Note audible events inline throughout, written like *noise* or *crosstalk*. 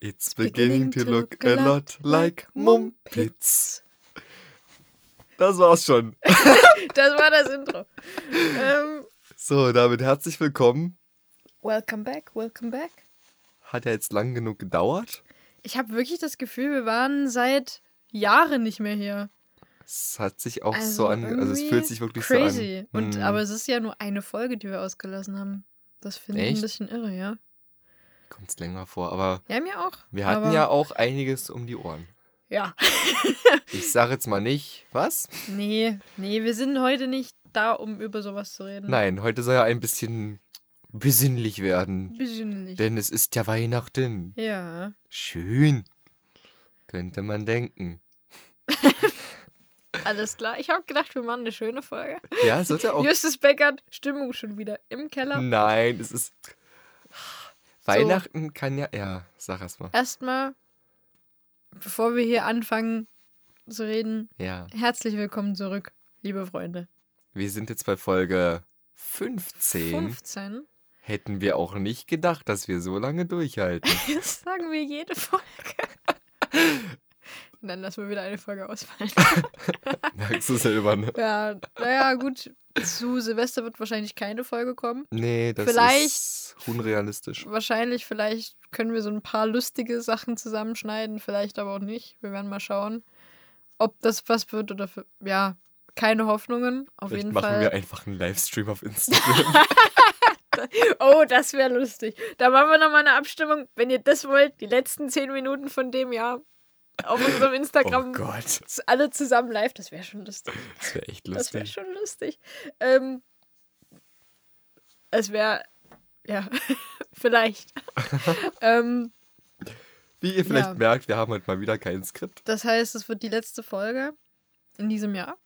It's beginning to look a lot like Mumpitz. *laughs* Das war's schon. *laughs* Das war das Intro. Ähm, So, damit herzlich willkommen. welcome back, welcome back. Hat ja jetzt lang genug gedauert. Ich habe wirklich das Gefühl, wir waren seit Jahren nicht mehr hier. Es hat sich auch Also so an, also es fühlt sich wirklich crazy. so an. Und Hm. aber es ist ja nur eine Folge, die wir ausgelassen haben. Das finde ich ein bisschen irre, ja. Kommt's länger vor, aber Ja, mir auch. wir hatten aber, ja auch einiges um die Ohren. Ja. *laughs* Ich sage jetzt mal nicht, was? Nee, nee, wir sind heute nicht da, um über sowas zu reden. Nein, heute soll ja ein bisschen besinnlich werden. Besinnlich. Denn es ist ja Weihnachten. Ja. Schön. Könnte man denken. *laughs* Alles klar. Ich habe gedacht, wir machen eine schöne Folge. Ja, es ja auch. Justus Beckert, Stimmung schon wieder im Keller. Nein, es ist. Weihnachten kann ja. Ja, sag erst mal. Erstmal, bevor wir hier anfangen zu reden, Ja. herzlich willkommen zurück, liebe Freunde. Wir sind jetzt bei Folge 15. 15. Hätten wir auch nicht gedacht, dass wir so lange durchhalten. *laughs* Das sagen wir jede Folge. *laughs* Dann lassen wir wieder eine Folge ausfallen. Merkst du selber, ne? Ja, naja, gut. Zu Silvester wird wahrscheinlich keine Folge kommen. Nee, das Vielleicht- ist unrealistisch. Wahrscheinlich, vielleicht können wir so ein paar lustige Sachen zusammenschneiden, vielleicht aber auch nicht. Wir werden mal schauen, ob das was wird oder für, ja, keine Hoffnungen. Auf Vielleicht jeden machen Fall. wir einfach einen Livestream auf Instagram. *laughs* Oh, das wäre lustig. Da machen wir nochmal eine Abstimmung. Wenn ihr das wollt, die letzten zehn Minuten von dem Jahr auf unserem oh Instagram Gott, z- alle zusammen live, das wäre schon lustig. das wäre echt Das wäre lustig. schon lustig. Ähm, es wäre, ja, *laughs* vielleicht. *laughs* ähm, Wie ihr vielleicht Ja. merkt, wir haben heute mal wieder kein Skript. das heißt, es wird die letzte Folge in diesem Jahr.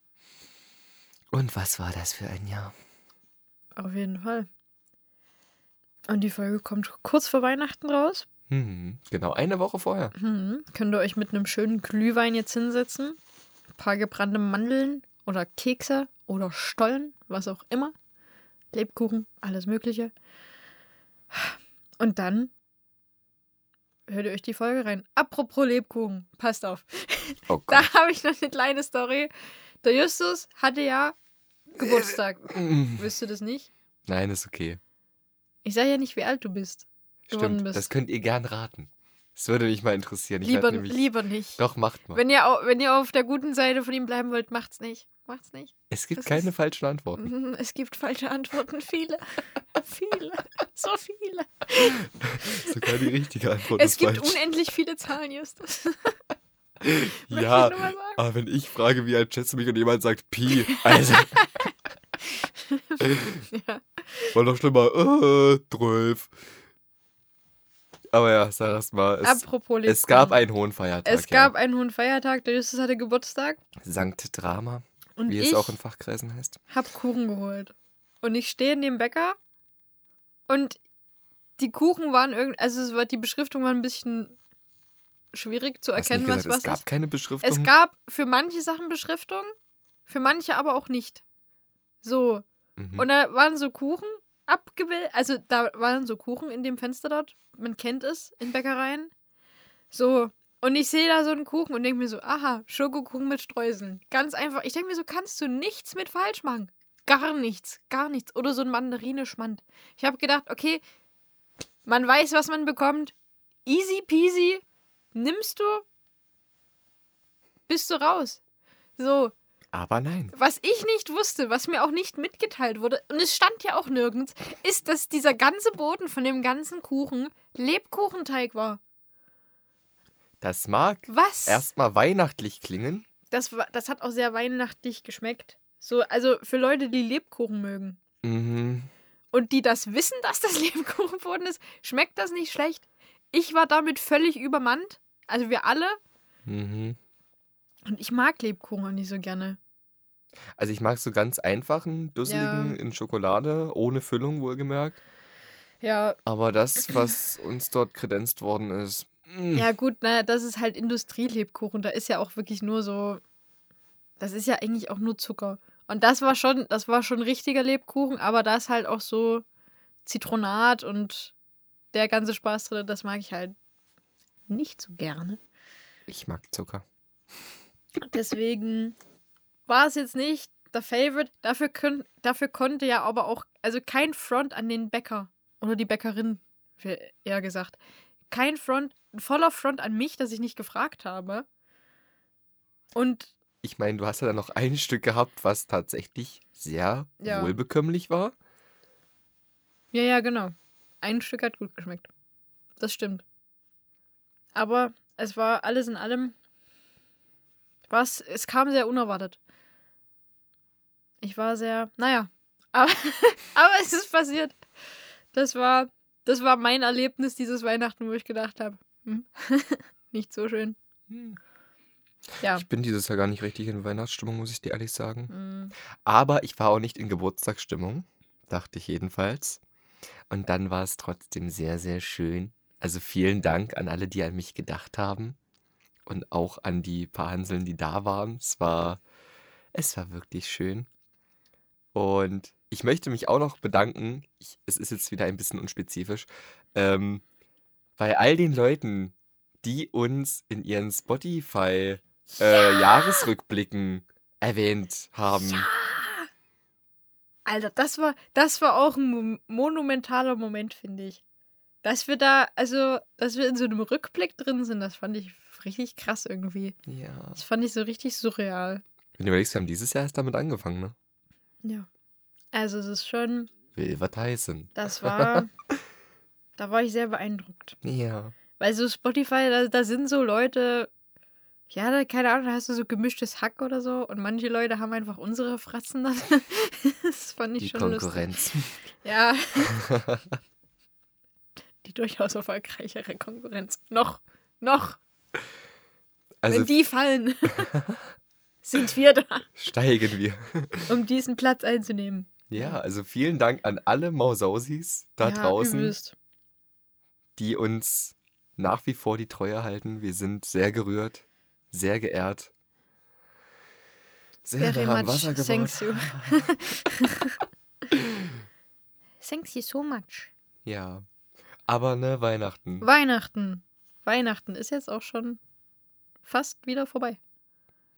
Und was war das für ein Jahr? Auf jeden Fall. Und die Folge kommt kurz vor Weihnachten raus. Hm, genau, eine Woche vorher. Hm, könnt ihr euch mit einem schönen Glühwein jetzt hinsetzen, ein paar gebrannte Mandeln oder Kekse oder Stollen, was auch immer, Lebkuchen, alles Mögliche. Und dann hört ihr euch die Folge rein. Apropos Lebkuchen, passt auf. Oh. Da habe ich noch eine kleine Story. Der Justus hatte ja Geburtstag. Mm. Wisst ihr das nicht? Nein, ist okay. Ich sage ja nicht, wie alt du bist. Geworden Stimmt, bist. das könnt ihr gern raten. Das würde mich mal interessieren. Ich Lieber, nämlich, lieber nicht. Doch, macht mal. Wenn ihr, wenn ihr auf der guten Seite von ihm bleiben wollt, macht's nicht. Macht's nicht. es gibt das keine ist- falschen Antworten. *laughs* Es gibt falsche Antworten. Viele. *laughs* viele. So viele. *laughs* Sogar die richtige Antwort Es gibt falsch. unendlich viele Zahlen, Justus. Ja, aber wenn ich frage, wie alt schätzt du mich und jemand sagt Pi, also Ja. war doch schlimmer, äh, 12. Aber ja, sag erst mal, es, Apropos Lebkuchen. es gab einen hohen Feiertag. Es gab einen hohen Feiertag. Der Justus hatte Geburtstag. ja. Sankt Drama, Und wie es auch in Fachkreisen heißt. hab Kuchen geholt. Und ich stehe in dem Bäcker und die Kuchen waren irgendwie, also es war, die Beschriftung war ein bisschen schwierig zu erkennen, was was es gab ist. keine Beschriftung. Es gab für manche Sachen Beschriftung, für manche aber auch nicht. So. Mhm. Und da waren so Kuchen abgebildet, also da waren so Kuchen in dem Fenster dort. Man kennt es in Bäckereien. So. Und ich sehe da so einen Kuchen und denke mir so, aha, Schokokuchen mit Streuseln. Ganz einfach. Ich denke mir so, kannst du nichts mit falsch machen. Gar nichts, gar nichts. Oder so ein Mandarine-Schmand. Ich habe gedacht, okay, man weiß, was man bekommt. Easy peasy. Nimmst du, bist du raus. So, Aber nein. was ich nicht wusste, was mir auch nicht mitgeteilt wurde, und es stand ja auch nirgends, ist, dass dieser ganze Boden von dem ganzen Kuchen Lebkuchenteig war. Das mag Was? erstmal weihnachtlich klingen. Das, war, das hat auch sehr weihnachtlich geschmeckt. So, also für Leute, die Lebkuchen mögen Mhm. und die das wissen, dass das *laughs* Lebkuchenboden ist, schmeckt das nicht schlecht. Ich war damit völlig übermannt. Also wir alle. Mhm. Und ich mag Lebkuchen nicht so gerne. Also ich mag so ganz einfachen, dusseligen Ja. in Schokolade, ohne Füllung wohlgemerkt. Ja, Aber das, was uns dort kredenzt worden ist, mm, Ja, gut, naja, das ist halt Industrielebkuchen. Da ist ja auch wirklich nur so. Das ist ja eigentlich auch nur Zucker. Und das war schon, das war schon richtiger Lebkuchen, aber da ist halt auch so Zitronat und der ganze Spaß drin, das mag ich halt nicht so gerne. Ich mag Zucker. Deswegen war es jetzt nicht der Favorite. Dafür, könnt, dafür konnte ja aber auch, also kein Front an den Bäcker oder die Bäckerin, eher gesagt. Kein Front, ein voller Front an mich, dass ich nicht gefragt habe. Und Ich meine, du hast ja dann noch ein Stück gehabt, was tatsächlich sehr Ja. wohlbekömmlich war. ja, ja, genau. Ein Stück hat gut geschmeckt. Das stimmt. Aber es war alles in allem. Was, es kam sehr unerwartet. Ich war sehr, naja. Aber, *laughs* aber es ist passiert. Das war, das war mein Erlebnis dieses Weihnachten, wo ich gedacht habe, hm, *laughs* nicht so schön. Ja. Ich bin dieses Jahr gar nicht richtig in Weihnachtsstimmung, muss ich dir ehrlich sagen. hm, Aber ich war auch nicht in Geburtstagsstimmung, dachte ich jedenfalls. Und dann war es trotzdem sehr, sehr schön. Also vielen Dank an alle, die an mich gedacht haben. Und auch an die paar Hanseln, die da waren. Es war, es war wirklich schön. Und ich möchte mich auch noch bedanken, ich, es ist jetzt wieder ein bisschen unspezifisch, ähm, bei all den Leuten, die uns in ihren Spotify-Jahresrückblicken erwähnt haben. Alter, das war, das war auch ein mo- monumentaler Moment, finde ich. Dass wir da, also, dass wir in so einem Rückblick drin sind, das fand ich richtig krass irgendwie. Ja. Das fand ich so richtig surreal. Wenn du überlegst, wir haben dieses Jahr erst damit angefangen, ne? Ja. Also, es ist schon, Wilver Tyson. das *laughs* war, da war ich sehr beeindruckt. Ja. Weil so Spotify, da, da sind so Leute, ja, da, keine Ahnung, da hast du so gemischtes Hack oder so und manche Leute haben einfach unsere Fratzen. dann. *laughs* das fand ich Die schon lustig. Konkurrenz. Ja. *laughs* die durchaus erfolgreichere Konkurrenz. Noch, noch. *laughs* Also Wenn die fallen, *laughs* sind wir da, steigen wir. um diesen Platz einzunehmen. Ja, also vielen Dank an alle Mausausis da ja, draußen, die uns nach wie vor die Treue halten. Wir sind sehr gerührt, sehr geehrt. Sehr Very nah am much. Wasser gebaut. Thanks you. *laughs* Thanks you so much. Ja. Aber ne, Weihnachten. Weihnachten. Weihnachten ist jetzt auch schon fast wieder vorbei.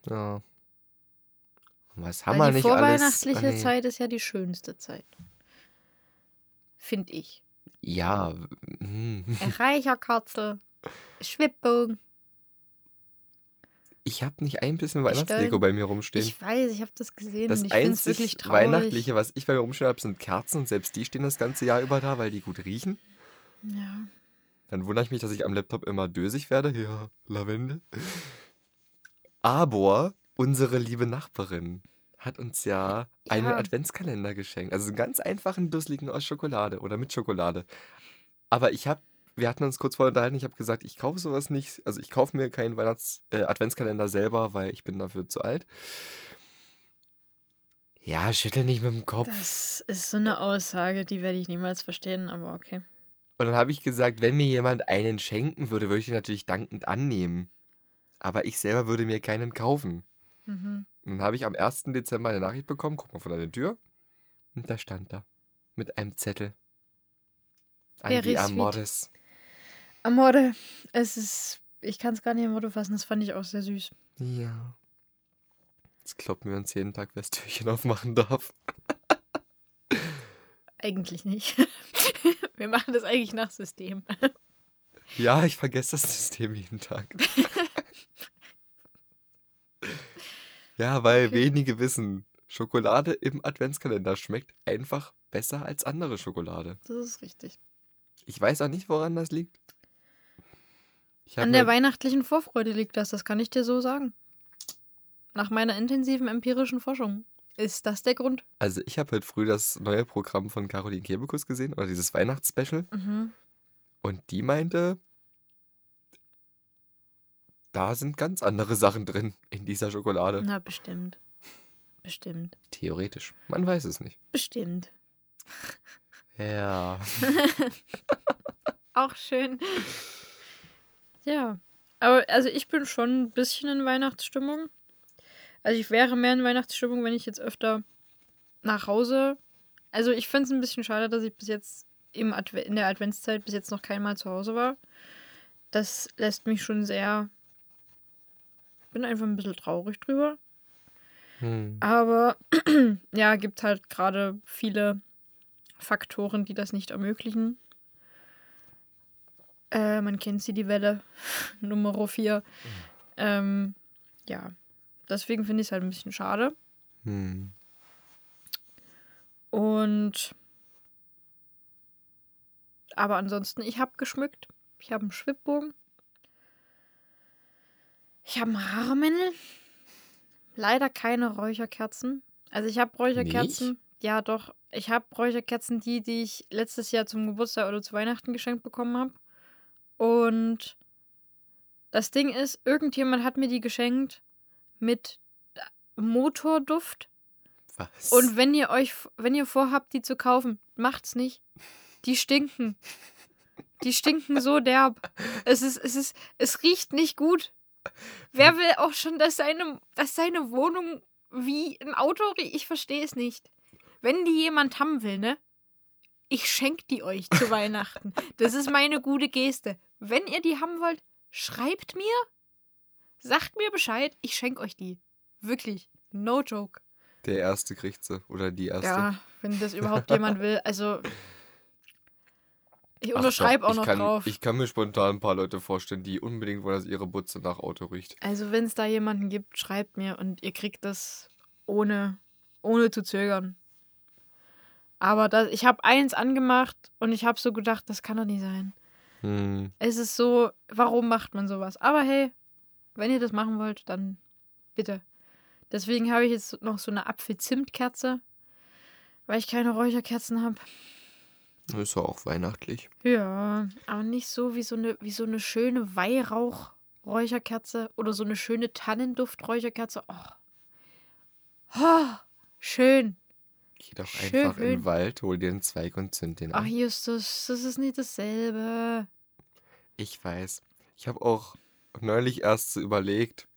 Ja. Was haben Weil wir die nicht alles? vorweihnachtliche Ah, nee. Zeit ist ja die schönste Zeit. Finde ich. Ja. hm. Reicherkatzel, Schwibbogen. Ich habe nicht ein bisschen stell- bei mir rumstehen. Ich weiß, ich habe das gesehen Das und ich finde es einzig wirklich traurig. Weihnachtliche, was ich bei mir rumstehen habe, sind Kerzen und selbst die stehen das ganze Jahr über da, weil die gut riechen. Ja. Dann wundere ich mich, dass ich am Laptop immer dösig werde. Ja, Lavendel. Aber unsere liebe Nachbarin hat uns ja, einen Ja. Adventskalender geschenkt. Also einen ganz einfachen, dusseligen aus Schokolade oder mit Schokolade. Aber ich habe, wir hatten uns kurz vorher unterhalten, ich habe gesagt, ich kaufe sowas nicht. Also ich kaufe mir keinen Weihnachts äh, Adventskalender selber, weil ich bin dafür zu alt. Ja, schüttel nicht mit dem Kopf. Das ist so eine Aussage, die werde ich niemals verstehen, aber okay. Und dann habe ich gesagt, wenn mir jemand einen schenken würde, würde ich ihn natürlich dankend annehmen. Aber ich selber würde mir keinen kaufen. Mhm. Und dann habe ich am 1. Dezember eine Nachricht bekommen, guck mal von der Tür. Und da stand da. Mit einem Zettel. An Very die sweet. Amores. Amore, es ist, ich kann es gar nicht in Worte fassen, das fand ich auch sehr süß. Ja. Jetzt kloppen wir uns jeden Tag, wer das Türchen aufmachen darf. Eigentlich nicht. *laughs* Wir machen das eigentlich nach System. Ja, ich vergesse das System jeden Tag. *laughs* ja, weil wenige wissen, Schokolade im Adventskalender schmeckt einfach besser als andere Schokolade. Das ist richtig. Ich weiß auch nicht, woran das liegt. An der weihnachtlichen Vorfreude liegt das, das kann ich dir so sagen. Nach meiner intensiven empirischen Forschung ist das der Grund. also ich habe heute früh das neue Programm von Caroline Kebekus gesehen, oder dieses Weihnachtsspecial. Mhm. Und die meinte, da sind ganz andere Sachen drin in dieser Schokolade. Na, bestimmt. Bestimmt. Theoretisch. Man weiß es nicht. Bestimmt. Ja. *laughs* Auch schön. Ja. Aber also ich bin schon ein bisschen in Weihnachtsstimmung. Also ich wäre mehr in Weihnachtsstimmung, wenn ich jetzt öfter nach Hause. Also ich finde es ein bisschen schade, dass ich bis jetzt im Adve in der Adventszeit bis jetzt noch kein Mal zu Hause war. das lässt mich schon sehr. Bin einfach ein bisschen traurig drüber. Hm. Aber *clears throat* ja, gibt halt gerade viele Faktoren, die das nicht ermöglichen. Äh, man kennt sie, die Welle *laughs* Nummer 4. Ähm, ja, deswegen finde ich es halt ein bisschen schade. Hm. Und aber ansonsten, ich habe geschmückt. Ich habe einen Schwibbogen. Ich habe einen Haarmännel. Leider keine Räucherkerzen. Also ich habe Räucherkerzen. Ja, doch. Ich habe Räucherkerzen, die, die ich letztes Jahr zum Geburtstag oder zu Weihnachten geschenkt bekommen habe. Und das Ding ist, irgendjemand hat mir die geschenkt mit Motorduft. Was? Und wenn ihr euch, wenn ihr vorhabt, die zu kaufen, macht's nicht. Die stinken. Die stinken so derb. Es ist, es ist, es riecht nicht gut. Wer will auch schon, dass seine, dass seine Wohnung wie ein Auto riecht? Ich verstehe es nicht. Wenn die jemand haben will, ne? Ich schenke die euch zu *laughs* Weihnachten. Das ist meine gute Geste. Wenn ihr die haben wollt, schreibt mir. Sagt mir Bescheid. Ich schenke euch die. Wirklich. No joke. Der erste kriegt sie. Oder die erste. Ja, wenn das überhaupt jemand will. Also, ich unterschreibe auch noch kann, drauf. Ich kann mir spontan ein paar Leute vorstellen, die unbedingt wollen, dass ihre Butze nach Auto riecht. Also, wenn es da jemanden gibt, schreibt mir und ihr kriegt das ohne, ohne zu zögern. Aber das, ich habe eins angemacht und ich habe so gedacht, das kann doch nicht sein. Hm. Es ist so, warum macht man sowas? Aber hey, wenn ihr das machen wollt, dann bitte. Deswegen habe ich jetzt noch so eine Apfel-Zimt-Kerze, weil ich keine Räucherkerzen habe. Ist ja auch weihnachtlich. Ja, aber nicht so wie so eine, wie so eine schöne Weihrauch-Räucherkerze oder so eine schöne Tannenduft-Räucherkerze. Oh. oh, schön. Geh doch Schön. einfach in den Wald, hol dir einen Zweig und zünd den Ach, an. Justus, das ist nicht dasselbe. Ich weiß. Ich habe auch neulich erst so überlegt,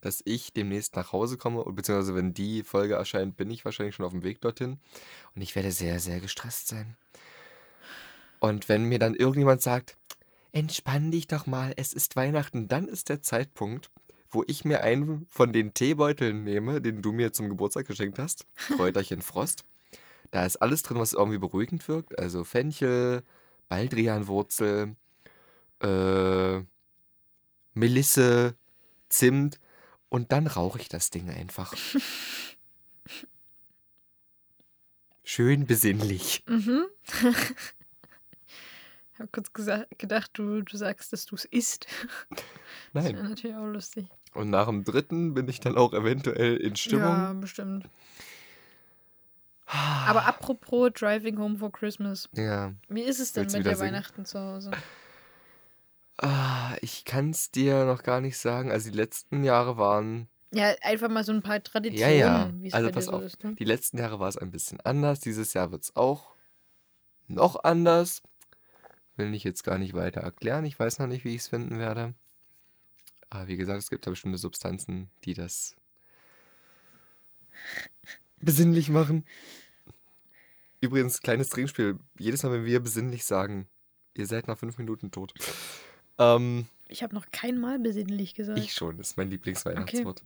dass ich demnächst nach Hause komme, beziehungsweise wenn die Folge erscheint, bin ich wahrscheinlich schon auf dem Weg dorthin. Und ich werde sehr, sehr gestresst sein. Und wenn mir dann irgendjemand sagt, entspann dich doch mal, es ist Weihnachten, dann ist der Zeitpunkt, wo ich mir einen von den Teebeuteln nehme, den du mir zum Geburtstag geschenkt hast, *laughs* Kräuterchen Frost. Da ist alles drin, was irgendwie beruhigend wirkt. Also Fenchel, Baldrianwurzel, äh, Melisse, Zimt und dann rauche ich das Ding einfach. *laughs* Schön besinnlich. Mhm. *laughs* ich habe kurz gedacht, du, du sagst, dass du es isst. *laughs* Das Nein. wäre natürlich auch lustig. Und nach dem dritten bin ich dann auch eventuell in Stimmung. Ja, bestimmt. Aber apropos Driving Home for Christmas. Ja. Wie ist es denn Willst mit dir singen? Weihnachten zu Hause? Ah, ich kann es dir noch gar nicht sagen. Also die letzten Jahre waren, Ja, einfach mal so ein paar Traditionen, Ja, ja. Also pass so auf. ist. Ne? die letzten Jahre war es ein bisschen anders. Dieses Jahr wird es auch noch anders. Will ich jetzt gar nicht weiter erklären. Ich weiß noch nicht, wie ich es finden werde. Aber wie gesagt, es gibt da bestimmte Substanzen, die das besinnlich machen. Übrigens, kleines Trinkspiel. Jedes Mal, wenn wir besinnlich sagen, ihr seid nach fünf Minuten tot. Ähm, Ich habe noch kein Mal besinnlich gesagt. ich schon, das ist mein Lieblingsweihnachtswort.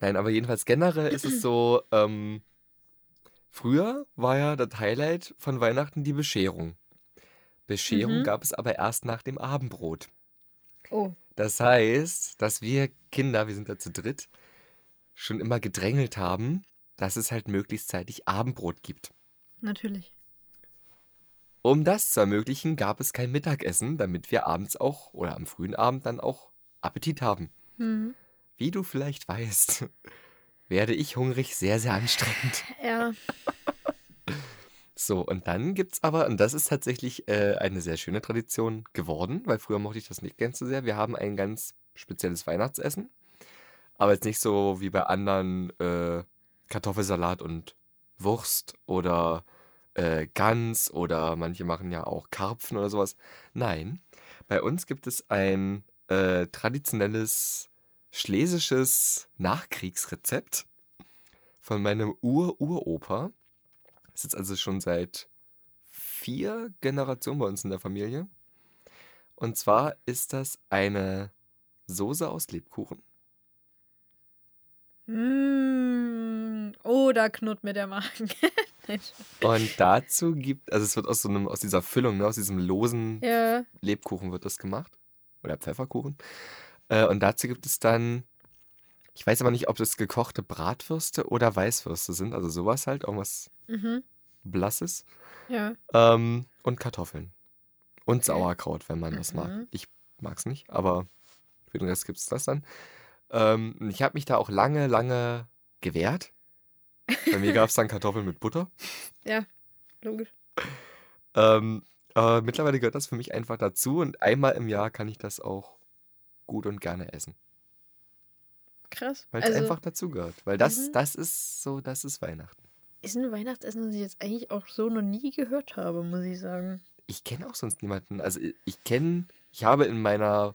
Nein, aber jedenfalls generell ist es so, *clears throat* ähm, früher war ja das Highlight von Weihnachten die Bescherung. Bescherung Mhm. gab es aber erst nach dem Abendbrot. oh, Das heißt, dass wir Kinder, wir sind da zu dritt, schon immer gedrängelt haben, dass es halt möglichst zeitig Abendbrot gibt. natürlich. Um das zu ermöglichen, gab es kein Mittagessen, damit wir abends auch oder am frühen Abend dann auch Appetit haben. Mhm. Wie du vielleicht weißt, *laughs* werde ich hungrig sehr, sehr anstrengend. *laughs* Ja, So, und dann gibt's aber, und das ist tatsächlich äh, eine sehr schöne Tradition geworden, weil früher mochte ich das nicht ganz so sehr. Wir haben ein ganz spezielles Weihnachtsessen, aber jetzt nicht so wie bei anderen äh, Kartoffelsalat und Wurst oder äh, Gans oder manche machen ja auch Karpfen oder sowas. Nein, bei uns gibt es ein äh, traditionelles schlesisches Nachkriegsrezept von meinem Ur-Uropa. Das ist also schon seit vier Generationen bei uns in der Familie. Und zwar ist das eine Soße aus Lebkuchen. Mm, oh, da knurrt mir der Magen. *laughs* *laughs* Und dazu gibt, also es wird aus so einem, aus dieser Füllung, ne, aus diesem losen ja. Lebkuchen wird das gemacht. Oder Pfefferkuchen. Äh, und dazu gibt es dann, ich weiß aber nicht, ob das gekochte Bratwürste oder Weißwürste sind, also sowas halt, irgendwas Mhm. Blasses. Ja. Ähm, und Kartoffeln. Und. Sauerkraut, wenn man das mag. Mhm. Ich mag es nicht, aber für den Rest gibt es das dann. Ähm, ich habe mich da auch lange, lange gewehrt. Bei mir gab es dann Kartoffeln mit Butter. Logisch. Ähm, aber mittlerweile gehört das für mich einfach dazu und einmal im Jahr kann ich das auch gut und gerne essen. Krass. Weil es Also, einfach dazu gehört. Weil das, Mhm. das ist so, das ist Weihnachten. ist ein Weihnachtsessen, das ich jetzt eigentlich auch so noch nie gehört habe, muss ich sagen. Ich kenne auch sonst niemanden. Also ich, ich kenne, ich habe in meiner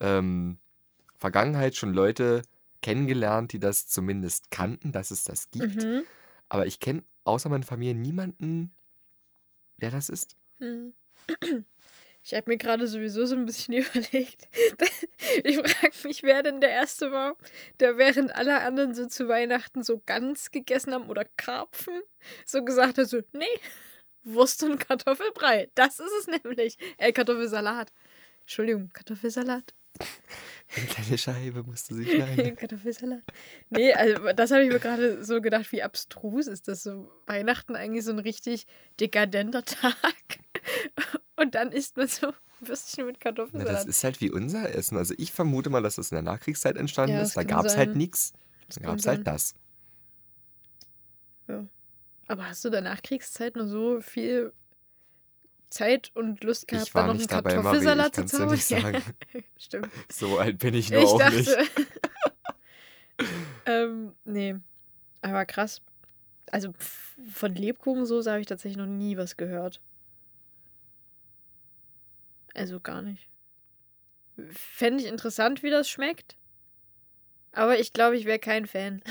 ähm, Vergangenheit schon Leute kennengelernt, die das zumindest kannten, dass es das gibt. Mhm. Aber ich kenne außer meiner Familie niemanden, der das ist. Hm. *clears throat* Ich habe mir gerade sowieso so ein bisschen *laughs* überlegt. *laughs* Ich frage mich, wer denn der Erste war, der während alle anderen so zu Weihnachten so Gans gegessen haben oder Karpfen, so gesagt hat, so, nee, Wurst und Kartoffelbrei. Das ist es nämlich. Äh, Kartoffelsalat. Entschuldigung, Kartoffelsalat. *laughs* Eine kleine Scheibe musste sie schneiden. *laughs* Kartoffelsalat. Nee, also das habe ich mir gerade so gedacht, wie abstrus ist das so. Weihnachten eigentlich so ein richtig dekadenter *laughs* Tag. Und dann isst man so Würstchen mit Na, Kartoffelsalat. das ist halt wie unser Essen. Also ich vermute mal, dass das in der Nachkriegszeit entstanden Ja, ist. Da gab es halt nichts. Da gab es halt das. Ja. Aber hast du in der Nachkriegszeit nur so viel Zeit und Lust gehabt, dann noch einen Kartoffelsalat zu zaubern? *laughs* sagen. Stimmt. *laughs* So alt bin ich nur Ich auch dachte. nicht. *laughs* ähm, nee. Aber krass. Also von Lebkuchensoße habe ich tatsächlich noch nie was gehört. Also gar nicht. Fände ich interessant, wie das schmeckt. Aber ich glaube, ich wäre kein Fan.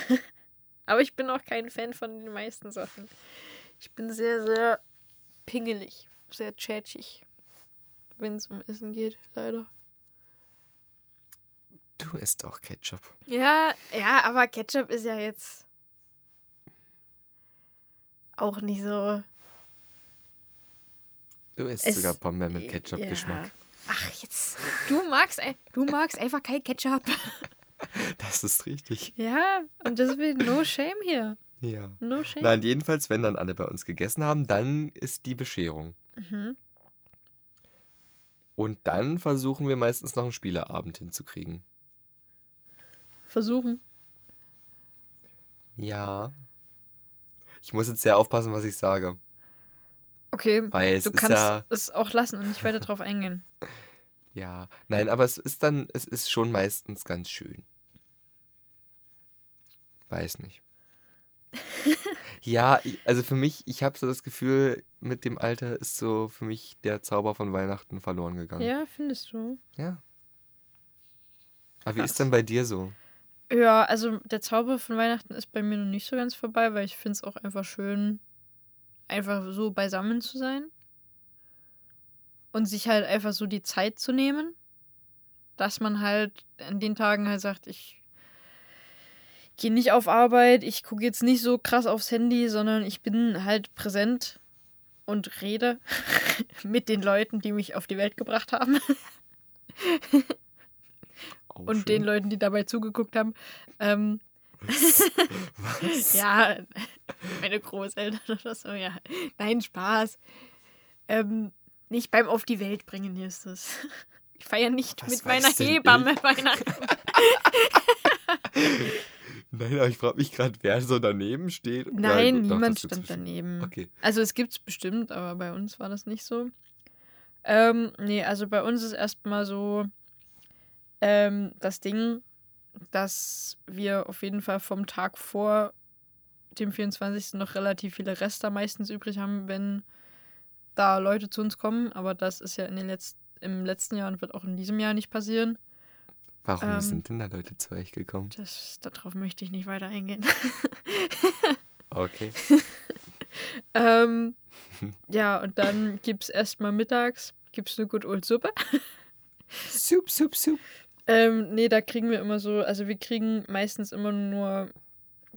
Aber ich bin auch kein Fan von den meisten Sachen. Ich bin sehr, sehr pingelig. Sehr tschätschig. Wenn es um Essen geht, leider. Du isst auch Ketchup. Ja, ja, aber Ketchup ist ja jetzt auch nicht so. Du isst Es- sogar Pombeeren mit Ketchup-Geschmack. Ja. Ach, jetzt. Du magst, du magst einfach kein Ketchup. *laughs* Das ist richtig. Ja, und deswegen no shame hier. Ja. No shame. Nein, jedenfalls, wenn dann alle bei uns gegessen haben, dann ist die Bescherung. Mhm. Und dann versuchen wir meistens noch einen Spieleabend hinzukriegen. Versuchen. Ja. Ich muss jetzt sehr aufpassen, was ich sage. Okay. Weil Du kannst ja. es auch lassen und nicht weiter drauf eingehen. *laughs* Ja. Nein, aber es ist dann, es ist schon meistens ganz schön. Weiß nicht. *laughs* Ja, ich- also für mich, ich habe so das Gefühl, mit dem Alter ist so für mich der Zauber von Weihnachten verloren gegangen. Ja, findest du? Ja. Aber wie ist denn bei dir so? Ja, also der Zauber von Weihnachten ist bei mir noch nicht so ganz vorbei, weil ich finde es auch einfach schön, einfach so beisammen zu sein. Und sich halt einfach so die Zeit zu nehmen. Dass man halt an den Tagen halt sagt, ich gehe nicht auf Arbeit, ich gucke jetzt nicht so krass aufs Handy, sondern ich bin halt präsent und rede *laughs* mit den Leuten, die mich auf die Welt gebracht haben. Auch und schön. den Leuten, die dabei zugeguckt haben. Ähm, *laughs* Was? ja, meine Großeltern oder so, ja. Nein, Spaß. Ähm, nicht beim Auf die Welt bringen ist das. Ich feiere nicht Was mit meiner Hebamme? Weihnachten. *laughs* Nein, aber ich frage mich gerade, wer so daneben steht. Nein, gut, niemand stand daneben. Okay. Also es gibt's bestimmt, aber bei uns war das nicht so. Ähm, nee, also bei uns ist erstmal so ähm, das Ding, dass wir auf jeden Fall vom Tag vor dem 24. noch relativ viele Reste meistens übrig haben, wenn da Leute zu uns kommen. Aber das ist ja in den Letz im letzten Jahr und wird auch in diesem Jahr nicht passieren. Warum Ähm, sind denn da Leute zu euch gekommen? Das, darauf möchte ich nicht weiter eingehen. *laughs* Okay. *laughs* Ähm, ja, und dann gibt es erstmal mittags gibt's eine Good Old Suppe. *laughs* Sup, sup, sup. Ähm, nee, da kriegen wir immer so, also wir kriegen meistens immer nur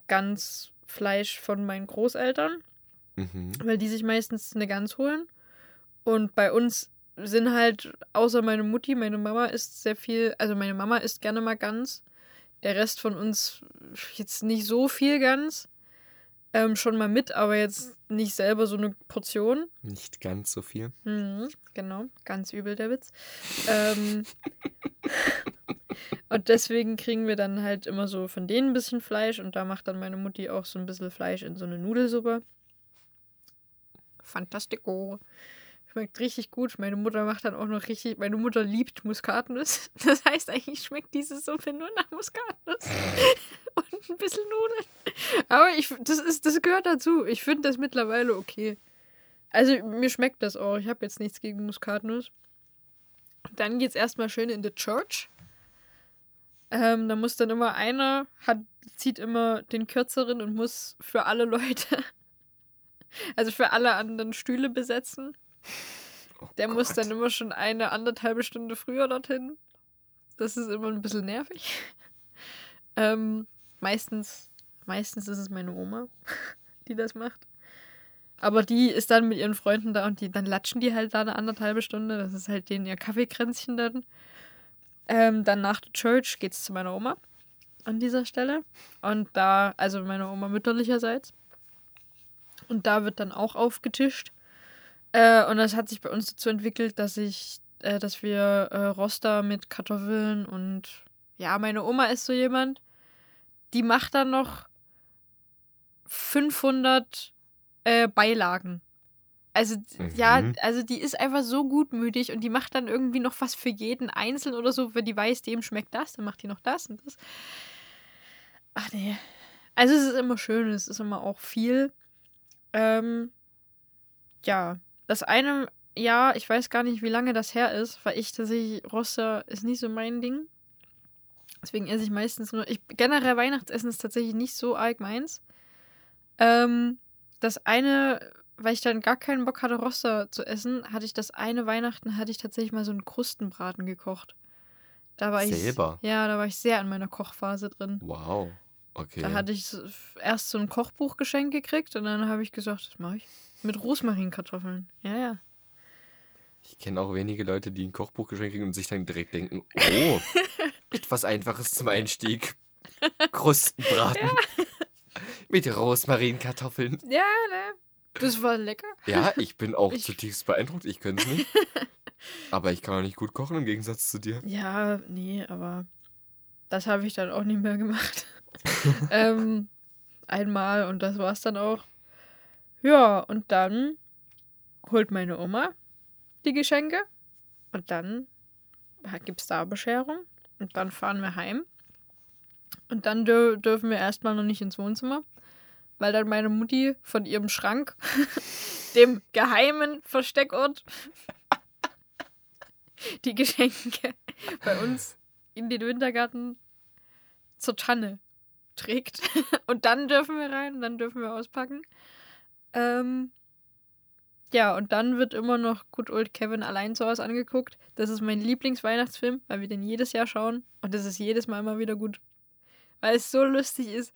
ganz Fleisch von meinen Großeltern, Mhm. weil die sich meistens eine Gans holen. Und bei uns sind halt, außer meine Mutti, meine Mama isst sehr viel, also meine Mama isst gerne mal Gans. Der Rest von uns jetzt nicht so viel Gans. Ähm, schon mal mit, aber jetzt nicht selber so eine Portion. Nicht ganz so viel. Mhm, genau, ganz übel der Witz. ähm, *laughs* und deswegen kriegen wir dann halt immer so von denen ein bisschen Fleisch und da macht dann meine Mutti auch so ein bisschen Fleisch in so eine Nudelsuppe. Fantastico. Schmeckt richtig gut. Meine Mutter macht dann auch noch richtig. Meine Mutter liebt Muskatnuss. *laughs* Das heißt, eigentlich schmeckt diese Suppe nur nach Muskatnuss. *laughs* Und ein bisschen Nudeln. Aber ich, das, ist, das gehört dazu. Ich finde das mittlerweile okay. Also, mir schmeckt das auch. Ich habe jetzt nichts gegen Muskatnuss. Dann geht's erstmal schön in the Church. Ähm, da muss dann immer einer, hat, zieht immer den kürzeren und muss für alle Leute, *laughs* also für alle anderen Stühle besetzen. Oh Der muss Gott. dann immer schon eine anderthalbe Stunde früher dorthin. Das ist immer ein bisschen nervig. *laughs* Ähm, meistens, meistens ist es meine Oma, *laughs* die das macht. Aber die ist dann mit ihren Freunden da und die, dann latschen die halt da eine anderthalbe Stunde. Das ist halt denen ihr Kaffeekränzchen dann. Ähm, dann nach der Church geht's zu meiner Oma an dieser Stelle. Und da, also meine Oma mütterlicherseits. Und da wird dann auch aufgetischt. Äh, und das hat sich bei uns dazu entwickelt, dass ich, äh, dass wir äh, Roster mit Kartoffeln und ja, meine Oma ist so jemand, die macht dann noch 500 äh, Beilagen. Also, ja, Mhm. also die ist einfach so gutmütig und die macht dann irgendwie noch was für jeden einzeln oder so, wenn die weiß, dem schmeckt das, dann macht die noch das und das. Ach nee. Also es ist immer schön, es ist immer auch viel. Ähm, ja, das eine Jahr, ich weiß gar nicht, wie lange das her ist, weil ich tatsächlich, Roster ist nicht so mein Ding. Deswegen esse ich meistens nur, ich, generell Weihnachtsessen ist tatsächlich nicht so arg meins. Ähm, das eine, weil ich dann gar keinen Bock hatte, Roster zu essen, hatte ich das eine Weihnachten, hatte ich tatsächlich mal so einen Krustenbraten gekocht. Da war Selber? ich, ja, da war ich sehr in meiner Kochphase drin. Wow. Okay. Da hatte ich erst so ein Kochbuchgeschenk gekriegt und dann habe ich gesagt, das mache ich. Mit Rosmarinkartoffeln. Ja, ja. Ich kenne auch wenige Leute, die ein Kochbuch geschenkt kriegen und sich dann direkt denken, oh, *laughs* etwas Einfaches zum Einstieg. Krustenbraten. *laughs* Mit Rosmarinkartoffeln. Ja, ne? Das war lecker. Ja, ich bin auch Ich- zutiefst beeindruckt. Ich könnte es nicht. *laughs* Aber ich kann auch nicht gut kochen im Gegensatz zu dir. Ja, nee, aber das habe ich dann auch nicht mehr gemacht. *laughs* *laughs* ähm, einmal und das war's dann auch. Ja, und dann holt meine Oma die Geschenke und dann gibt's da Bescherung und dann fahren wir heim. Und dann dür dürfen wir erstmal noch nicht ins Wohnzimmer, weil dann meine Mutti von ihrem Schrank, *laughs* dem geheimen Versteckort, die Geschenke bei uns in den Wintergarten zur Tanne trägt. *laughs* Und dann dürfen wir rein, dann dürfen wir auspacken. Ähm, ja, und dann wird immer noch Good Old Kevin allein zu Hause angeguckt. Das ist mein Lieblingsweihnachtsfilm, weil wir den jedes Jahr schauen. Und das ist jedes Mal immer wieder gut. Weil es so lustig ist.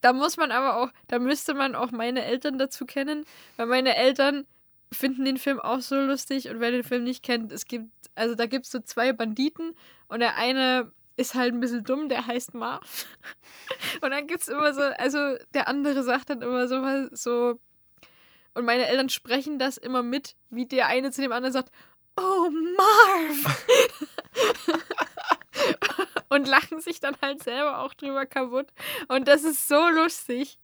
Da muss man aber auch, da müsste man auch meine Eltern dazu kennen, weil meine Eltern finden den Film auch so lustig und wer den Film nicht kennt, es gibt, also da gibt es so zwei Banditen und der eine ist halt ein bisschen dumm, der heißt Marv. *laughs* Und dann gibt es immer so, also der andere sagt dann immer so was, so, und meine Eltern sprechen das immer mit, wie der eine zu dem anderen sagt, oh Marv! *laughs* und lachen sich dann halt selber auch drüber kaputt. Und das ist so lustig.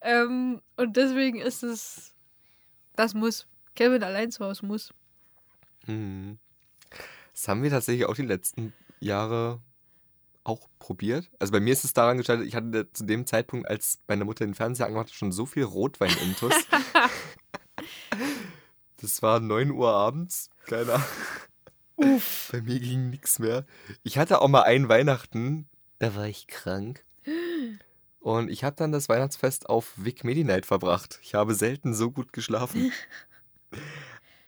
Ähm, und deswegen ist es, das muss. Kevin allein zu Hause muss. Mhm. Das haben wir tatsächlich auch die letzten Jahre auch probiert. Also bei mir ist es daran gescheitert, ich hatte zu dem Zeitpunkt, als meine Mutter den Fernseher angemacht hat, schon so viel Rotwein intus. *laughs* das war 9 Uhr abends, keine Ahnung. Uff. Bei mir ging nichts mehr. Ich hatte auch mal ein Weihnachten, da war ich krank. Und ich habe dann das Weihnachtsfest auf Vic Medi Night verbracht. Ich habe selten so gut geschlafen. *laughs*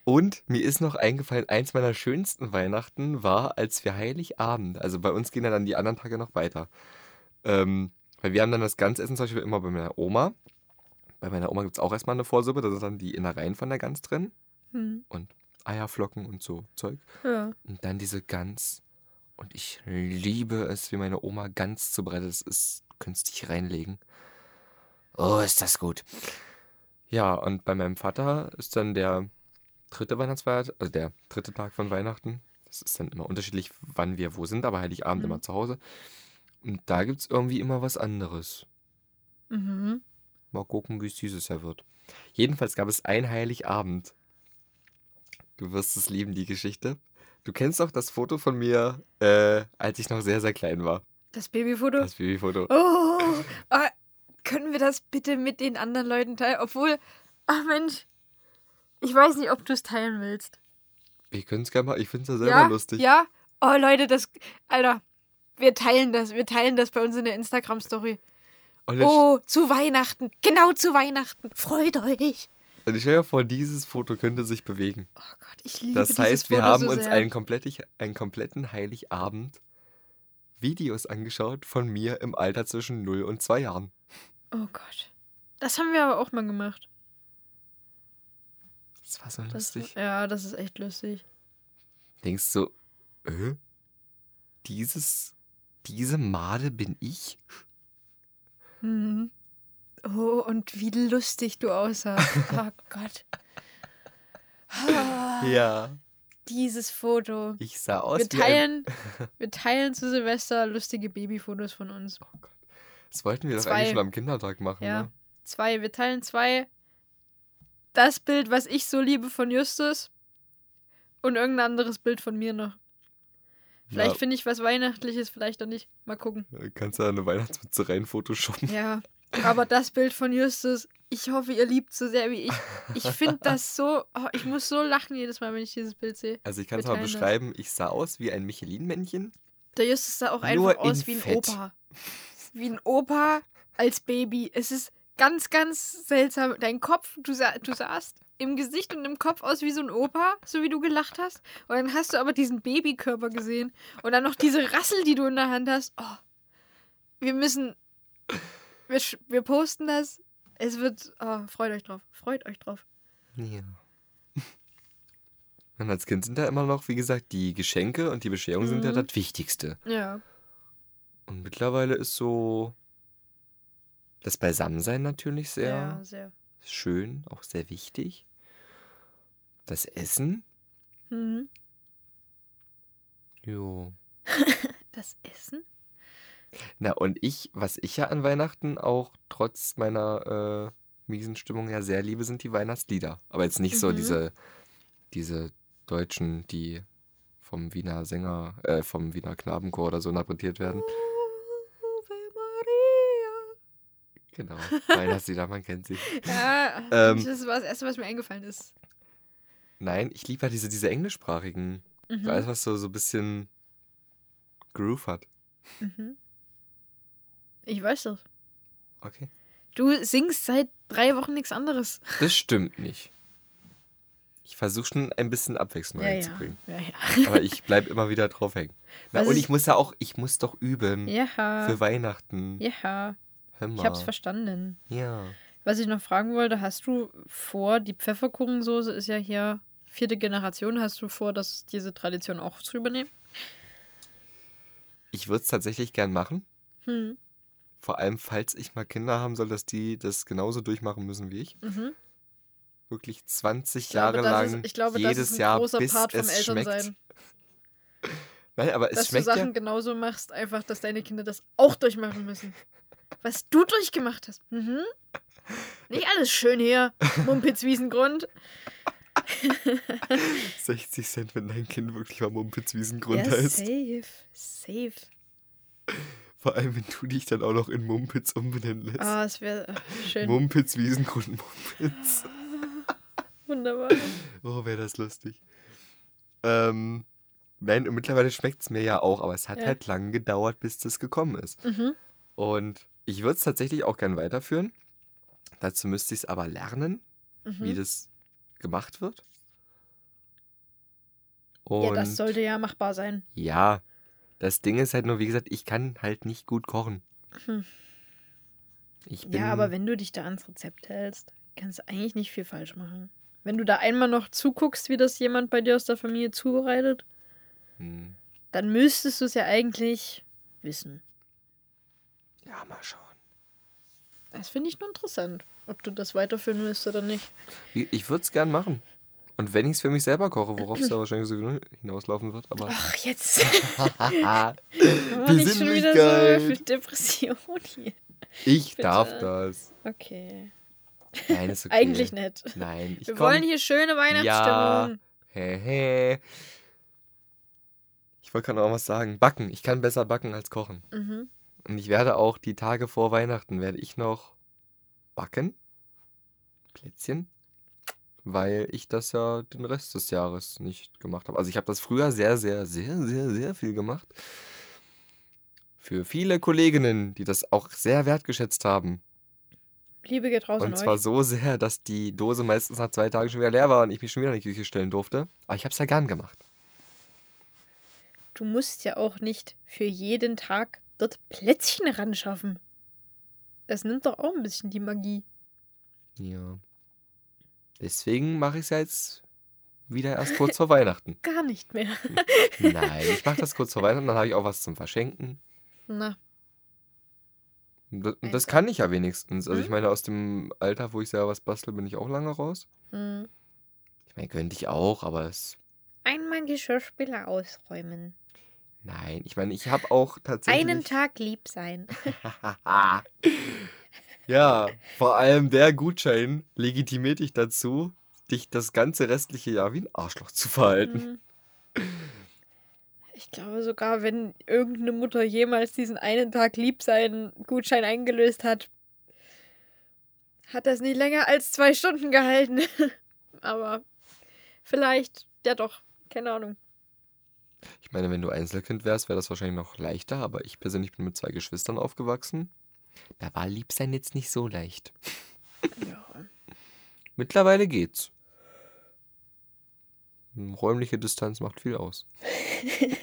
Und mir ist noch eingefallen, eins meiner schönsten Weihnachten war, als wir Heiligabend, also bei uns gehen ja dann die anderen Tage noch weiter. Ähm, weil wir haben dann das Ganzessen zum Beispiel immer bei meiner Oma. Bei meiner Oma gibt es auch erstmal eine Vorsuppe, da sind dann die Innereien von der Gans drin Hm. und Eierflocken und so Zeug. Ja. Und dann diese Gans. Und ich liebe es, wie meine Oma Gans zubereitet. Das ist künstlich reinlegen. Oh, ist das gut. Ja, und bei meinem Vater ist dann der dritte Weihnachtsfeiertag, also der dritte Tag von Weihnachten. Das ist dann immer unterschiedlich, wann wir wo sind, aber Heiligabend Mhm. immer zu Hause. Und da gibt es irgendwie immer was anderes. Mhm. Mal gucken, wie es dieses Jahr wird. Jedenfalls gab es ein Heiligabend. Du wirst es lieben, die Geschichte. Du kennst doch das Foto von mir, äh, als ich noch sehr, sehr klein war. Das Babyfoto? Das Babyfoto. Oh, ah, können wir das bitte mit den anderen Leuten teilen? Obwohl, ach Mensch, ich weiß nicht, ob du es teilen willst. Ich könnte es gerne mal, ich finde es ja selber ja, lustig. ja. Oh Leute, das, Alter, wir teilen das, wir teilen das bei uns in der Instagram-Story. Jetzt, Oh, zu Weihnachten, genau zu Weihnachten. Freut euch. und ich stell dir vor, dieses Foto könnte sich bewegen. Oh Gott, ich liebe Das heißt, wir Foto haben so uns einen, kompletti- einen kompletten Heiligabend Videos angeschaut von mir im Alter zwischen 0 und 2 Jahren. Oh Gott. Das haben wir aber auch mal gemacht. Das war so Das, lustig. ja, das ist echt lustig. Denkst du, äh, dieses, diese Made bin ich? Mhm. Oh, und wie lustig du aussahst. *laughs* Oh Gott. Ah, Ja. Dieses Foto. Ich sah aus Wir teilen, *laughs* wir teilen zu Silvester lustige Babyfotos von uns. Oh Gott. Das wollten wir doch eigentlich schon am Kindertag machen, Ja. ne? Zwei. Wir teilen zwei. Das Bild, was ich so liebe von Justus. Und irgendein anderes Bild von mir noch. Vielleicht Ja, finde ich was Weihnachtliches, vielleicht auch nicht. Mal gucken. kannst du eine Weihnachtsmütze rein photoshoppen. *laughs* Ja. Aber das Bild von Justus, ich hoffe, ihr liebt so sehr wie ich. Ich finde das *laughs* so. Oh, ich muss so lachen jedes Mal, wenn ich dieses Bild sehe. Also ich kann es mal beschreiben, ich sah aus wie ein Michelin-Männchen. Der Justus sah auch Nur einfach aus wie ein Fett. Opa. *laughs* Wie ein Opa als Baby. Es ist ganz, ganz seltsam. Dein Kopf, du, sah, du sahst im Gesicht und im Kopf aus wie so ein Opa, so wie du gelacht hast. Und dann hast du aber diesen Babykörper gesehen. Und dann noch diese Rassel, die du in der Hand hast. Oh, wir müssen. Wir, wir posten das. Es wird. Oh, freut euch drauf. Freut euch drauf. Ja. *laughs* Und als Kind sind da immer noch, wie gesagt, die Geschenke und die Bescherung sind ja Mhm. das Wichtigste. Ja. Und mittlerweile ist so das Beisammensein natürlich sehr Ja, sehr. schön, auch sehr wichtig. Das Essen, Mhm. jo. *laughs* Das Essen? Na, und ich, was ich ja an Weihnachten auch trotz meiner äh, miesen Stimmung ja sehr liebe, sind die Weihnachtslieder. Aber jetzt nicht so Mhm. diese, diese deutschen, die vom Wiener Sänger, äh, vom Wiener Knabenchor oder so interpretiert werden. Genau, Weihnachtslieder, man kennt sie. *laughs* Ja, Ähm. das war das Erste, was mir eingefallen ist. Nein, ich liebe ja diese, diese englischsprachigen. Mhm. Alles, was so, so ein bisschen Groove hat. Mhm. Ich weiß das. Okay. Du singst seit drei Wochen nichts anderes. Das stimmt nicht. Ich versuche schon ein bisschen Abwechslung reinzubringen. Ja, ja. Aber ich bleibe immer wieder drauf hängen. Na, und ich muss ja auch, ich muss doch üben. Ja. Für Weihnachten. Ja. Mal. Ich hab's verstanden. Ja. Was ich noch fragen wollte, hast du vor, die Pfefferkuchensoße ist ja hier vierte Generation, hast du vor, dass diese Tradition auch zu übernehmen? Ich würde es tatsächlich gern machen. Hm. Vor allem, falls ich mal Kinder haben soll, dass die das genauso durchmachen müssen wie ich. Mhm. Wirklich 20 Ich glaube, Jahre lang. ist, ich glaube, jedes das ist ein Jahr, großer bis Part vom es schmeckt. Elternsein. *laughs* Nein, aber es dass du schmeckt Sachen ja. genauso machst, einfach, dass deine Kinder das auch durchmachen müssen. Was du durchgemacht hast. Mhm. Nicht alles schön hier, Mumpitz Wiesengrund. *laughs* 60 Cent, wenn dein Kind wirklich mal Mumpitz Wiesengrund Ja, heißt. safe, safe. Vor allem, wenn du dich dann auch noch in Mumpitz umbenennen lässt. Ah, es wäre schön. Mumpitz Wiesengrund Mumpitz. *laughs* Wunderbar. Oh, wäre das lustig. Ähm, nein, und mittlerweile schmeckt es mir ja auch, aber es hat Ja. halt lang gedauert, bis das gekommen ist. Mhm. Und ich würde es tatsächlich auch gern weiterführen. Dazu müsste ich es aber lernen, wie Mhm. das gemacht wird. Und ja, das sollte ja machbar sein. ja, das Ding ist halt nur, wie gesagt, ich kann halt nicht gut kochen. Hm. Ich bin, Ja, aber wenn du dich da ans Rezept hältst, kannst du eigentlich nicht viel falsch machen. Wenn du da einmal noch zuguckst, wie das jemand bei dir aus der Familie zubereitet, Hm, dann müsstest du es ja eigentlich wissen. Ja, mal schauen. Das finde ich nur interessant, ob du das weiterführen willst oder nicht. Ich, würde es gern machen. Und wenn ich es für mich selber koche, worauf es da wahrscheinlich so hinauslaufen wird, aber. Ach, jetzt. *laughs* Mach nicht schon wieder so Besinnlichkeit. viel Depression hier. ich Bitte. darf das. Okay. Nein, ist *laughs* okay. Eigentlich nicht. Nein, ich Wir komm. wollen hier schöne Weihnachtsstimmung. Hä, hä. Ich wollte gerade noch was sagen. Backen. Ich kann besser backen als kochen. Mhm. Und ich werde auch die Tage vor Weihnachten, werde ich noch backen. Plätzchen. Weil ich das ja den Rest des Jahres nicht gemacht habe. Also ich habe das früher sehr, sehr, sehr, sehr, sehr viel gemacht. Für viele Kolleginnen, die das auch sehr wertgeschätzt haben. Liebe geht raus Und zwar euch. so sehr, dass die Dose meistens nach zwei Tagen schon wieder leer war und ich mich schon wieder in die Küche stellen durfte. Aber ich habe es ja gern gemacht. Du musst ja auch nicht für jeden Tag dort Plätzchen ran schaffen. Das nimmt doch auch ein bisschen die Magie. Ja. Deswegen mache ich es ja jetzt wieder erst kurz vor Weihnachten. *laughs* Gar nicht mehr. Nein, ich mache das kurz vor Weihnachten, dann habe ich auch was zum Verschenken. Na, das, das kann ich ja wenigstens. Also ich Mhm. meine, aus dem Alter, wo ich selber was bastel, bin ich auch lange raus. hm. Ich meine, könnte ich auch, aber es. einmal Geschirrspüler ausräumen. Nein, ich meine, ich habe auch tatsächlich. Einen Tag lieb sein. *laughs* ja, vor allem der Gutschein legitimiert dich dazu, dich das ganze restliche Jahr wie ein Arschloch zu verhalten. Hm. Ich glaube sogar, wenn irgendeine Mutter jemals diesen einen Tag lieb sein Gutschein eingelöst hat, hat das nicht länger als zwei Stunden gehalten. *laughs* Aber vielleicht, ja doch, keine Ahnung. Ich meine, wenn du Einzelkind wärst, wäre das wahrscheinlich noch leichter, aber ich persönlich bin mit zwei Geschwistern aufgewachsen. Da war Liebsein jetzt nicht so leicht. Ja. *laughs* Mittlerweile geht's. Räumliche Distanz macht viel aus. *laughs*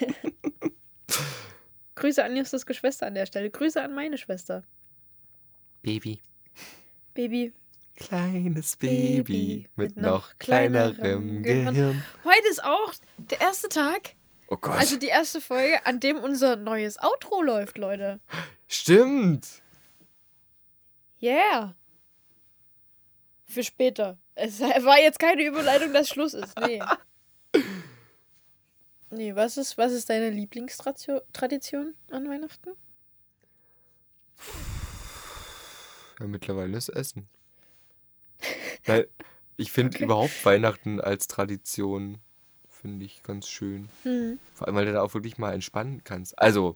Grüße an Justus Geschwister an der Stelle. Grüße an meine Schwester. Baby. Baby, Kleines Baby Baby mit mit noch kleinerem Gehirn. Gehirn. heute ist auch der erste Tag, Oh Gott. also die erste Folge, an dem unser neues Outro läuft, Leute. Stimmt. Yeah. Für später. Es war jetzt keine Überleitung, dass Schluss ist. Nee. Nee, was ist, was ist deine Lieblingstradition an Weihnachten? Ja, mittlerweile ist Essen. Weil ich finde Okay. überhaupt Weihnachten als Tradition, finde ich ganz schön. Hm. Vor allem, weil du da auch wirklich mal entspannen kannst. Also,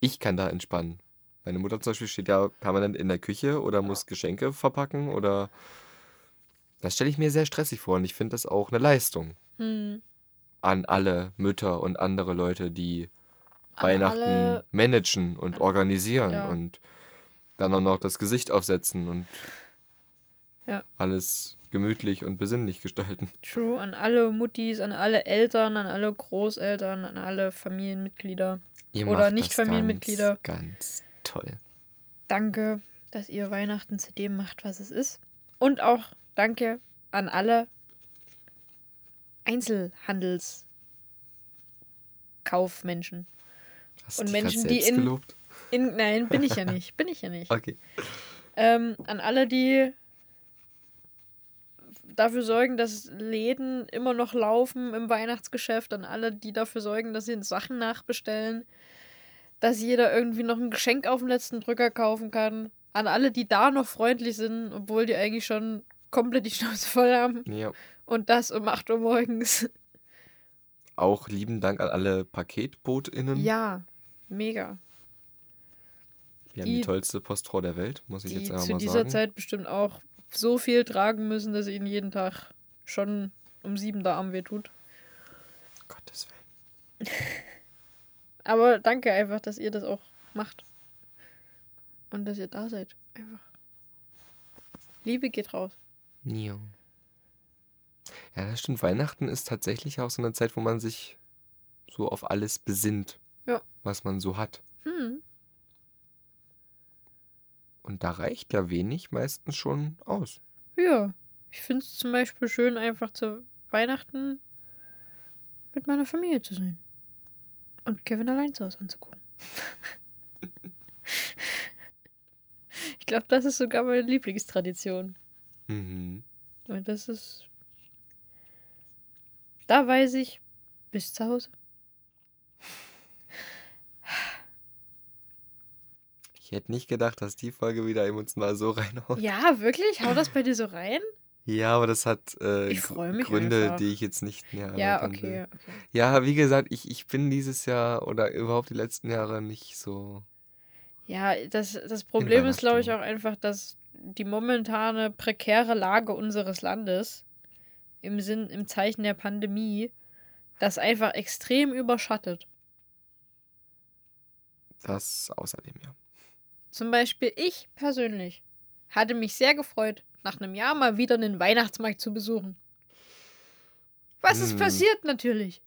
ich kann da entspannen. Meine Mutter zum Beispiel steht ja permanent in der Küche oder muss Geschenke verpacken oder. Das stelle ich mir sehr stressig vor und ich finde das auch eine Leistung Hm. an alle Mütter und andere Leute, die An Weihnachten alle- managen und organisieren Ja. und dann auch noch das Gesicht aufsetzen und Ja. alles gemütlich und besinnlich gestalten. True, an alle Muttis, an alle Eltern, an alle Großeltern, an alle Familienmitglieder. Ihr Oder macht nicht das Familienmitglieder. Ganz, ganz toll. Danke, dass ihr Weihnachten zu dem macht, was es ist. Und auch danke an alle Einzelhandelskaufmenschen. Hast Und Menschen, die in-? In, nein, bin ich ja *laughs* nicht. Bin ich ja nicht. Okay. Ähm, an alle, die dafür sorgen, dass Läden immer noch laufen im Weihnachtsgeschäft, an alle, die dafür sorgen, dass sie Sachen nachbestellen, dass jeder irgendwie noch ein Geschenk auf dem letzten Drücker kaufen kann, an alle, die da noch freundlich sind, obwohl die eigentlich schon komplett die Schnauze voll haben Ja. und das um 8 Uhr morgens. Auch lieben Dank an alle PaketbootInnen. Ja, mega. Wir haben die die- tollste Postfrau der Welt, muss ich Die jetzt einfach zu mal dieser sagen. Zeit bestimmt auch so viel tragen müssen, dass ihnen jeden Tag schon um sieben der Arm wehtut. Gottes Willen. Aber danke einfach, dass ihr das auch macht. Und dass ihr da seid. Einfach. Liebe geht raus. Ja. Ja, das stimmt. Weihnachten ist tatsächlich auch so eine Zeit, wo man sich so auf alles besinnt, Ja. was man so hat. Hm. Und da reicht ja wenig meistens schon aus. Ja. Ich finde es zum Beispiel schön, einfach zu Weihnachten mit meiner Familie zu sein. Und Kevin allein zu Hause anzugucken. *laughs* ich glaube, das ist sogar meine Lieblingstradition. Mhm. Und das ist. Da weiß ich, bis zu Hause. Ich hätte nicht gedacht, dass die Folge wieder emotional so *laughs* reinhaut. Ja, wirklich? Hau das bei dir so rein? Ja, aber das hat äh, Gründe, einfach. die ich jetzt nicht mehr Ja, okay, okay. Ja, wie gesagt, ich, ich bin dieses Jahr oder überhaupt die letzten Jahre nicht so. Ja, das, das Problem ist, glaube ich, auch einfach, dass die momentane prekäre Lage unseres Landes im Sinn, im Zeichen der Pandemie, das einfach extrem überschattet. Das außerdem, ja. Zum Beispiel ich persönlich hatte mich sehr gefreut, nach einem Jahr mal wieder einen Weihnachtsmarkt zu besuchen. Was ist Hm. passiert natürlich?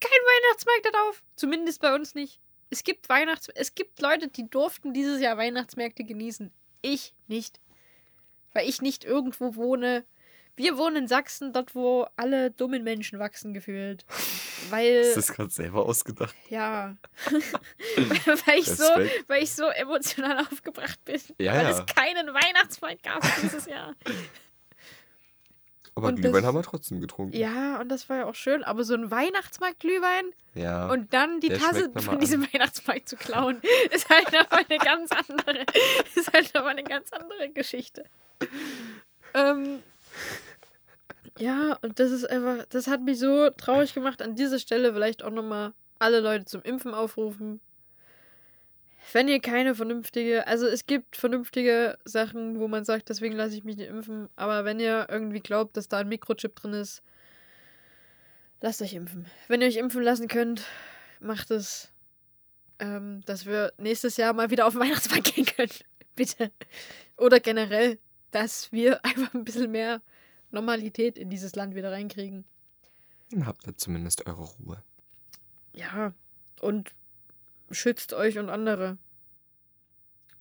Kein Weihnachtsmarkt hat auf. Zumindest bei uns nicht. Es gibt Weihnachts es gibt Leute, die durften dieses Jahr Weihnachtsmärkte genießen. Ich nicht. Weil ich nicht irgendwo wohne. Wir wohnen in Sachsen, dort wo alle dummen Menschen wachsen gefühlt. *laughs* Weil Hast du das gerade selber ausgedacht? ja. *laughs* weil, ich so, weil ich so emotional *laughs* aufgebracht bin. Ja, weil ja. es keinen Weihnachtsmarkt gab dieses Jahr. Aber Und Glühwein das- haben wir trotzdem getrunken. Ja, und das war ja auch schön. Aber so ein Weihnachtsmarkt-Glühwein Ja. und dann die Tasse von diesem Weihnachtsmarkt zu klauen, ist halt nochmal eine ganz andere, ist halt nochmal eine ganz andere Geschichte. Ähm, ja, und das ist einfach, das hat mich so traurig gemacht. An dieser Stelle vielleicht auch nochmal alle Leute zum Impfen aufrufen. Wenn ihr keine vernünftige, also es gibt vernünftige Sachen, wo man sagt, deswegen lasse ich mich nicht impfen, aber wenn ihr irgendwie glaubt, dass da ein Mikrochip drin ist, lasst euch impfen. Wenn ihr euch impfen lassen könnt, macht es, ähm, dass wir nächstes Jahr mal wieder auf den *laughs* Weihnachtsmarkt gehen können. Bitte. Oder generell, dass wir *laughs* einfach ein bisschen mehr Normalität in dieses Land wieder reinkriegen. Dann habt ihr zumindest eure Ruhe. Ja, und schützt euch und andere.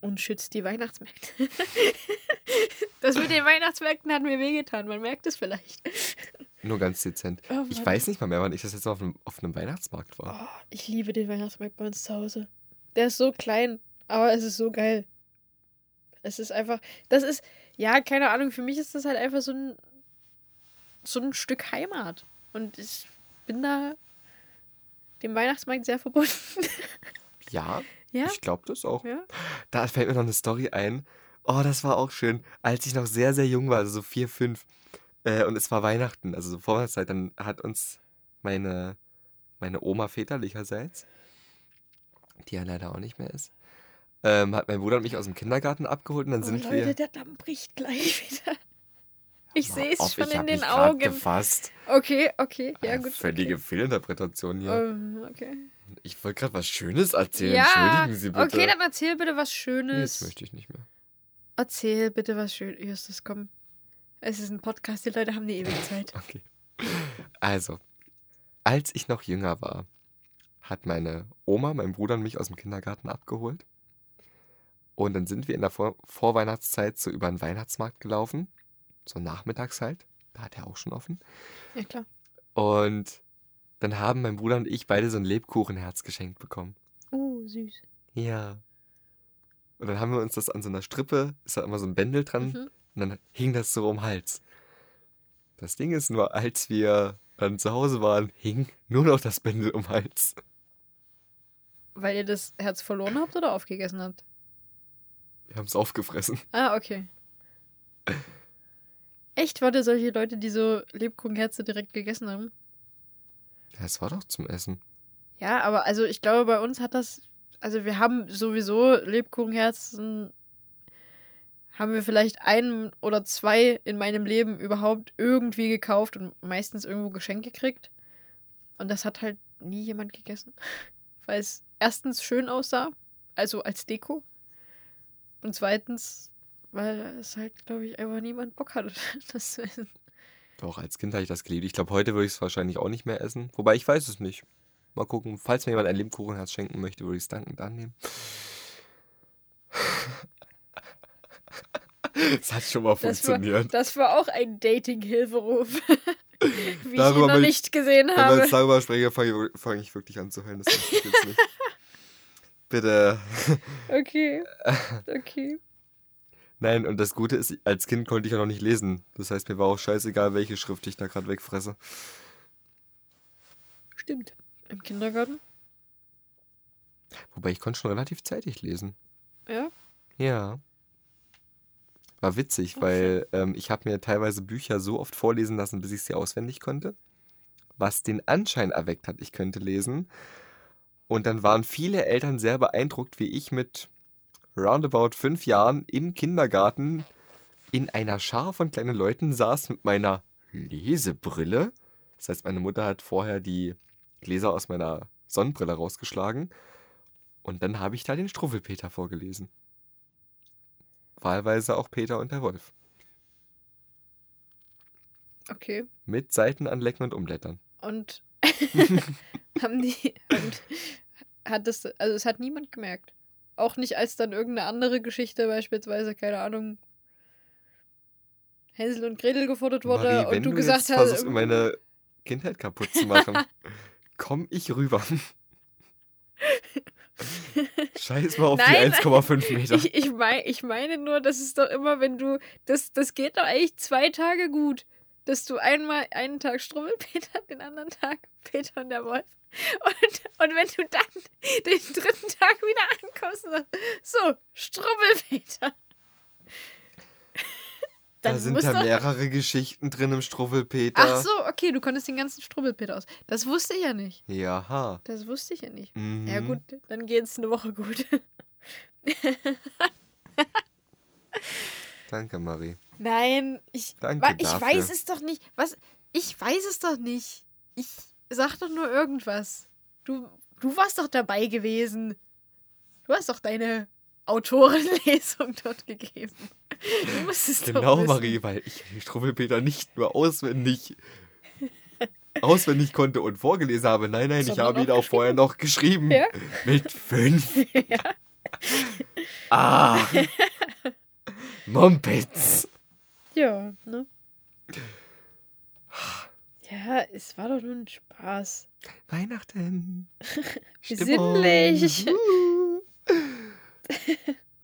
Und schützt die Weihnachtsmärkte. *laughs* das mit den Weihnachtsmärkten hat mir wehgetan, man merkt es vielleicht. Nur ganz dezent. Oh, Ich weiß nicht mal mehr, wann ich das jetzt auf einem, auf einem Weihnachtsmarkt war. Oh, ich liebe den Weihnachtsmarkt bei uns zu Hause. Der ist so klein, aber es ist so geil. Es ist einfach, das ist, ja, keine Ahnung, für mich ist das halt einfach so ein, so ein Stück Heimat. Und ich bin da dem Weihnachtsmarkt sehr verbunden. *laughs* Ja, ja? ich glaube das auch. Ja? Da fällt mir noch eine Story ein. Oh, das war auch schön. Als ich noch sehr, sehr jung war, also so vier, fünf, äh, und es war Weihnachten, also so Vorweihnachtszeit, dann hat uns meine, meine Oma väterlicherseits, die ja leider auch nicht mehr ist, ähm, hat mein Bruder und mich aus dem Kindergarten abgeholt und dann Oh, sind Leute, wir. der Damm bricht gleich *laughs* wieder. Ich sehe es schon in den Augen. gefasst. Okay, okay, ja gut. Völlige okay. Fehlinterpretation hier. Ähm, okay. Ich wollte gerade was Schönes erzählen. Ja, Entschuldigen Sie bitte. okay, dann erzähl bitte was nee, Schönes. das möchte ich nicht mehr. Erzähl bitte was Schönes. Justus, komm. Es ist ein Podcast, die Leute haben eine ewige Zeit. *laughs* Okay. Also, als ich noch jünger war, hat meine Oma, mein Bruder und mich aus dem Kindergarten abgeholt. Und dann sind wir in der Vor Vorweihnachtszeit so über den Weihnachtsmarkt gelaufen. So nachmittags halt. Da hat er auch schon offen. Ja, klar. Und dann haben mein Bruder und ich beide so ein Lebkuchenherz geschenkt bekommen. Oh, süß. Ja. Und dann haben wir uns das an so einer Strippe, ist da immer so ein Bändel dran, Mhm. und dann hing das so um den Hals. Das Ding ist nur, als wir dann zu Hause waren, hing nur noch das Bändel um den Hals. Weil ihr das Herz verloren habt oder aufgegessen habt? Wir haben es aufgefressen. Ah, okay. Echt? Wart ihr solche Leute, die so Lebkuchenherze direkt gegessen haben? Ja, es war doch zum Essen. Ja, aber also ich glaube, bei uns hat das. Also wir haben sowieso Lebkuchenherzen. Haben wir vielleicht ein oder zwei in meinem Leben überhaupt irgendwie gekauft und meistens irgendwo geschenkt gekriegt. Und das hat halt nie jemand gegessen. *laughs* Weil es erstens schön aussah, also als Deko. Und zweitens, weil es halt, glaube ich, einfach niemand Bock hatte, *laughs* das zu essen. Doch, als Kind habe ich das geliebt. Ich glaube, heute würde ich es wahrscheinlich auch nicht mehr essen. Wobei, ich weiß es nicht. Mal gucken. Falls mir jemand ein Lebkuchenherz schenken möchte, würde ich es dankend annehmen. *laughs* Das hat schon mal Das war, funktioniert. das war auch ein Dating-Hilferuf. *laughs* Wie ich Darüber ihn noch ich- nicht gesehen Wenn wir habe. jetzt darüber sprechen, fange ich, fang ich wirklich an zu heulen. Das ich jetzt nicht. Bitte. Okay. Okay. Nein, und das Gute ist, als Kind konnte ich ja noch nicht lesen. Das heißt, mir war auch scheißegal, welche Schrift ich da gerade wegfresse. Stimmt. Im Kindergarten? Wobei ich konnte schon relativ zeitig lesen. Ja. Ja. War witzig, Ach, weil ähm, ich habe mir teilweise Bücher so oft vorlesen lassen, bis ich sie auswendig konnte. Was den Anschein erweckt hat, ich könnte lesen. Und dann waren viele Eltern sehr beeindruckt, wie ich mit roundabout fünf Jahren im Kindergarten in einer Schar von kleinen Leuten saß mit meiner Lesebrille. Das heißt, meine Mutter hat vorher die Gläser aus meiner Sonnenbrille rausgeschlagen. Und dann habe ich da den Struffelpeter vorgelesen. Wahlweise auch Peter und der Wolf. Okay. Mit Seiten anlecken und umblättern. Und *laughs* *laughs* haben die. Und hat das. Also, es hat niemand gemerkt. Auch nicht, als dann irgendeine andere Geschichte, beispielsweise, keine Ahnung, Hänsel und Gretel gefordert wurde Marie, und du, du gesagt jetzt hast. versuchst, meine Kindheit kaputt zu machen, *laughs* komm ich rüber. *laughs* Scheiß mal auf Nein, die 1,5 Meter. Ich, ich, mein, ich meine nur, das ist doch immer, wenn du. Das, das geht doch eigentlich zwei Tage gut. Dass du einmal einen Tag Strummelpeter, *laughs* den anderen Tag Peter und der Wolf. Und, und wenn du dann den dritten Tag wieder ankommst und sagst, so, Strummelpeter. Da sind ja mehrere Geschichten drin im Struffelpeter. Ach so, okay, du konntest den ganzen Strummelpeter aus. Das wusste ich ja nicht. Jaha. Das wusste ich ja nicht. Mhm. Ja, gut, dann geht's eine Woche gut. *laughs* Danke, Marie. Nein, ich, Danke ich dafür. weiß es doch nicht. Was? Ich weiß es doch nicht. Ich sag doch nur irgendwas. Du, du warst doch dabei gewesen. Du hast doch deine Autorenlesung *laughs* dort gegeben. Du musst es doch Genau, wissen. Marie, weil ich den Struffelpeter nicht nur auswendig auswendig konnte und vorgelesen habe. Nein, nein, ich Sondern habe ihn auch auch vorher *laughs* noch geschrieben. Ja. Mit fünf. *laughs* Ja. Ah. Mumpitz. Ja, ne? Ja, es war doch nur ein Spaß. Weihnachten. *laughs* Besinnlich. *laughs*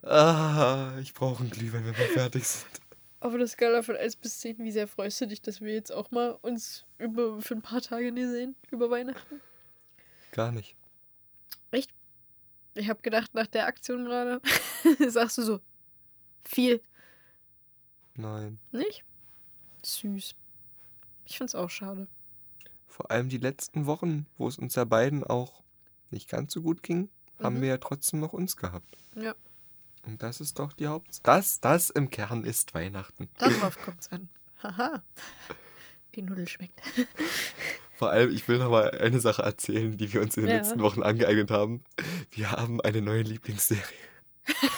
Ah, ich brauche einen Glühwein, wenn wir fertig sind. Auf der Skala von 1 bis 10, wie sehr freust du dich, dass wir jetzt auch mal uns über, für ein paar Tage nie sehen, über Weihnachten? Gar nicht. Ich habe gedacht, nach der Aktion gerade, *laughs* sagst du so, viel, Nein. nicht? Süß. Ich find's auch schade. Vor allem die letzten Wochen, wo es uns ja beiden auch nicht ganz so gut ging, haben Mhm. wir ja trotzdem noch uns gehabt. Ja. Und das ist doch die Haupt... Das, das im Kern ist Weihnachten. Darauf kommt's an. Haha. Die Nudel schmeckt. *laughs* Vor allem, ich will noch mal eine Sache erzählen, die wir uns in den Ja. letzten Wochen angeeignet haben. Wir haben eine neue Lieblingsserie. *laughs*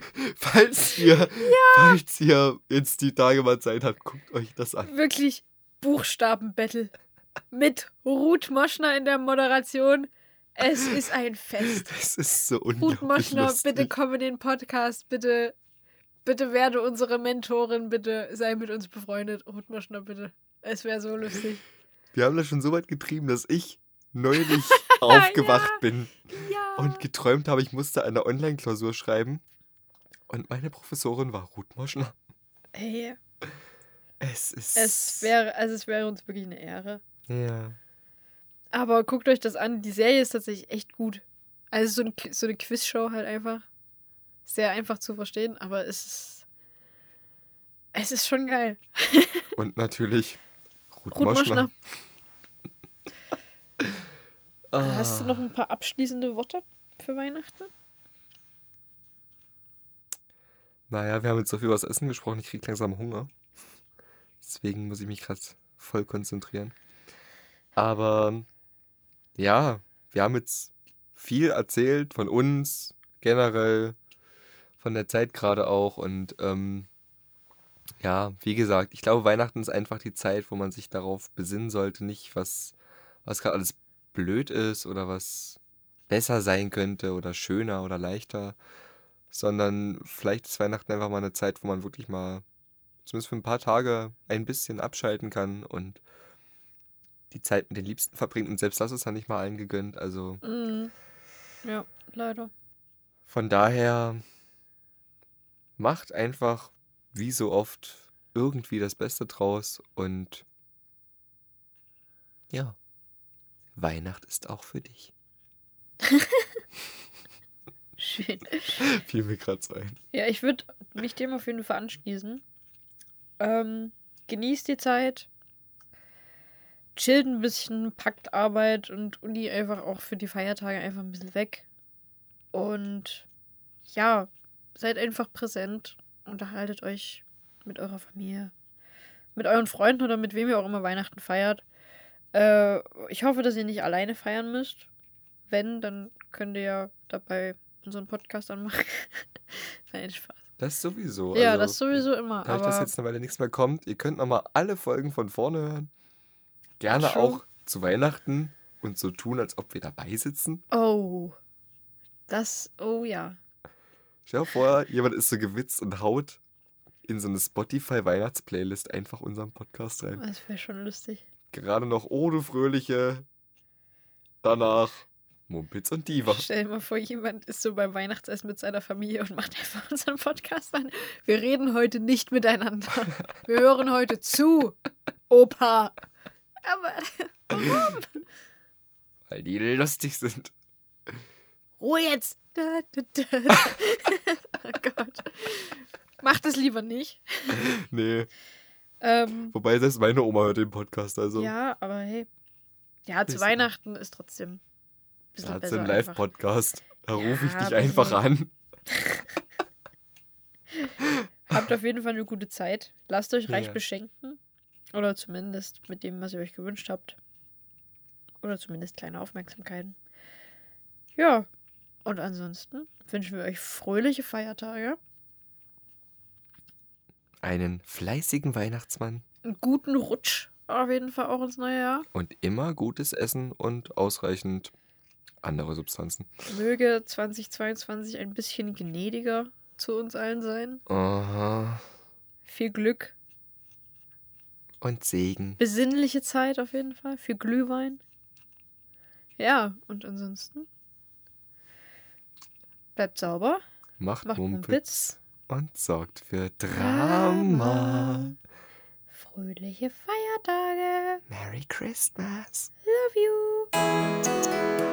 *laughs* falls ihr, falls ihr jetzt die Tage mal Zeit habt, guckt euch das an. Wirklich Buchstabenbattle. Mit Ruth Moschner in der Moderation. Es ist ein Fest. *laughs* Das ist so Ruth unglaublich Moschner, lustig. bitte komm in den Podcast. Bitte, bitte werde unsere Mentorin. Bitte sei mit uns befreundet. Ruth Moschner, bitte. Es wäre so lustig. Wir haben das schon so weit getrieben, dass ich neulich *laughs* aufgewacht bin Ja. und geträumt habe, ich musste eine Online-Klausur schreiben. Und meine Professorin war Ruth Moschner. Hey, Es ist... es wäre, also es wäre uns wirklich eine Ehre. Ja. Aber guckt euch das an. Die Serie ist tatsächlich echt gut. Also so, ein, so eine Quizshow halt einfach. Sehr einfach zu verstehen, aber es ist. Es ist schon geil. *laughs* Und natürlich Ruth, Ruth Moschner. Moschner. *laughs* Ah. Hast du noch ein paar abschließende Worte für Weihnachten? Naja, wir haben jetzt so viel über das Essen gesprochen, ich krieg langsam Hunger. Deswegen muss ich mich gerade voll konzentrieren. Aber ja, wir haben jetzt viel erzählt von uns, generell, von der Zeit gerade auch. Und ähm, Ja, wie gesagt, ich glaube, Weihnachten ist einfach die Zeit, wo man sich darauf besinnen sollte, nicht was, was gerade alles blöd ist oder was besser sein könnte oder schöner oder leichter, sondern vielleicht ist Weihnachten einfach mal eine Zeit, wo man wirklich mal zumindest für ein paar Tage ein bisschen abschalten kann und die Zeit mit den Liebsten verbringt. Und selbst das ist ja nicht mal allen gegönnt. Also Mhm. Ja, leider. von daher macht einfach wie so oft irgendwie das Beste draus und ja, Weihnacht ist auch für dich. *laughs* Schön. *laughs* Fiel mir gerade so ein. Ja, ich würde mich dem auf jeden Fall anschließen. Ähm, genießt die Zeit. Chillt ein bisschen, packt Arbeit und Uni einfach auch für die Feiertage einfach ein bisschen weg. Und ja, seid einfach präsent. Unterhaltet euch mit eurer Familie, mit euren Freunden oder mit wem ihr auch immer Weihnachten feiert. Äh, ich hoffe, dass ihr nicht alleine feiern müsst. Wenn, dann könnt ihr ja dabei unseren Podcast anmachen. *laughs* Nein, Spaß. Das sowieso. Ja, also, das sowieso immer. Dadurch, dass Aber jetzt eine Weile nichts mehr kommt, ihr könnt nochmal alle Folgen von vorne hören. Gerne Schon. auch zu Weihnachten und so tun, als ob wir dabei sitzen. oh, das, oh ja. Stell dir vor, jemand ist so gewitzt und haut in so eine Spotify-Weihnachtsplaylist einfach unseren Podcast rein. Das wäre schon lustig. Gerade noch ohne Fröhliche. Danach Mumpitz und Diva. Stell dir mal vor, jemand ist so beim Weihnachtsessen mit seiner Familie und macht einfach unseren Podcast an. Wir reden heute nicht miteinander. Wir hören heute zu, Opa. Aber warum? Weil die lustig sind. Ruhe jetzt. Oh Gott. Mach das lieber nicht. Nee. Ähm, Wobei selbst meine Oma hört den Podcast, also. ja, aber hey. Ja, zu Weihnachten ist trotzdem Da bisschen hat sie besser. Live-Podcast. Da rufe ich Ja, dich einfach an. *laughs* Habt auf jeden Fall eine gute Zeit. Lasst euch reich Ja. beschenken. Oder zumindest mit dem, was ihr euch gewünscht habt. Oder zumindest kleine Aufmerksamkeiten. Ja. Und ansonsten wünschen wir euch fröhliche Feiertage, Einen fleißigen Weihnachtsmann einen guten Rutsch auf jeden Fall auch ins neue Jahr. und immer gutes Essen und ausreichend andere Substanzen. Möge 2022 ein bisschen gnädiger zu uns allen sein. Aha. Viel Glück. Und Segen. Besinnliche Zeit auf jeden Fall. Viel Glühwein. Ja, und ansonsten bleibt sauber. Macht Macht Mumpitz und sorgt für Drama. Fröhliche Feiertage. Merry Christmas. Love you.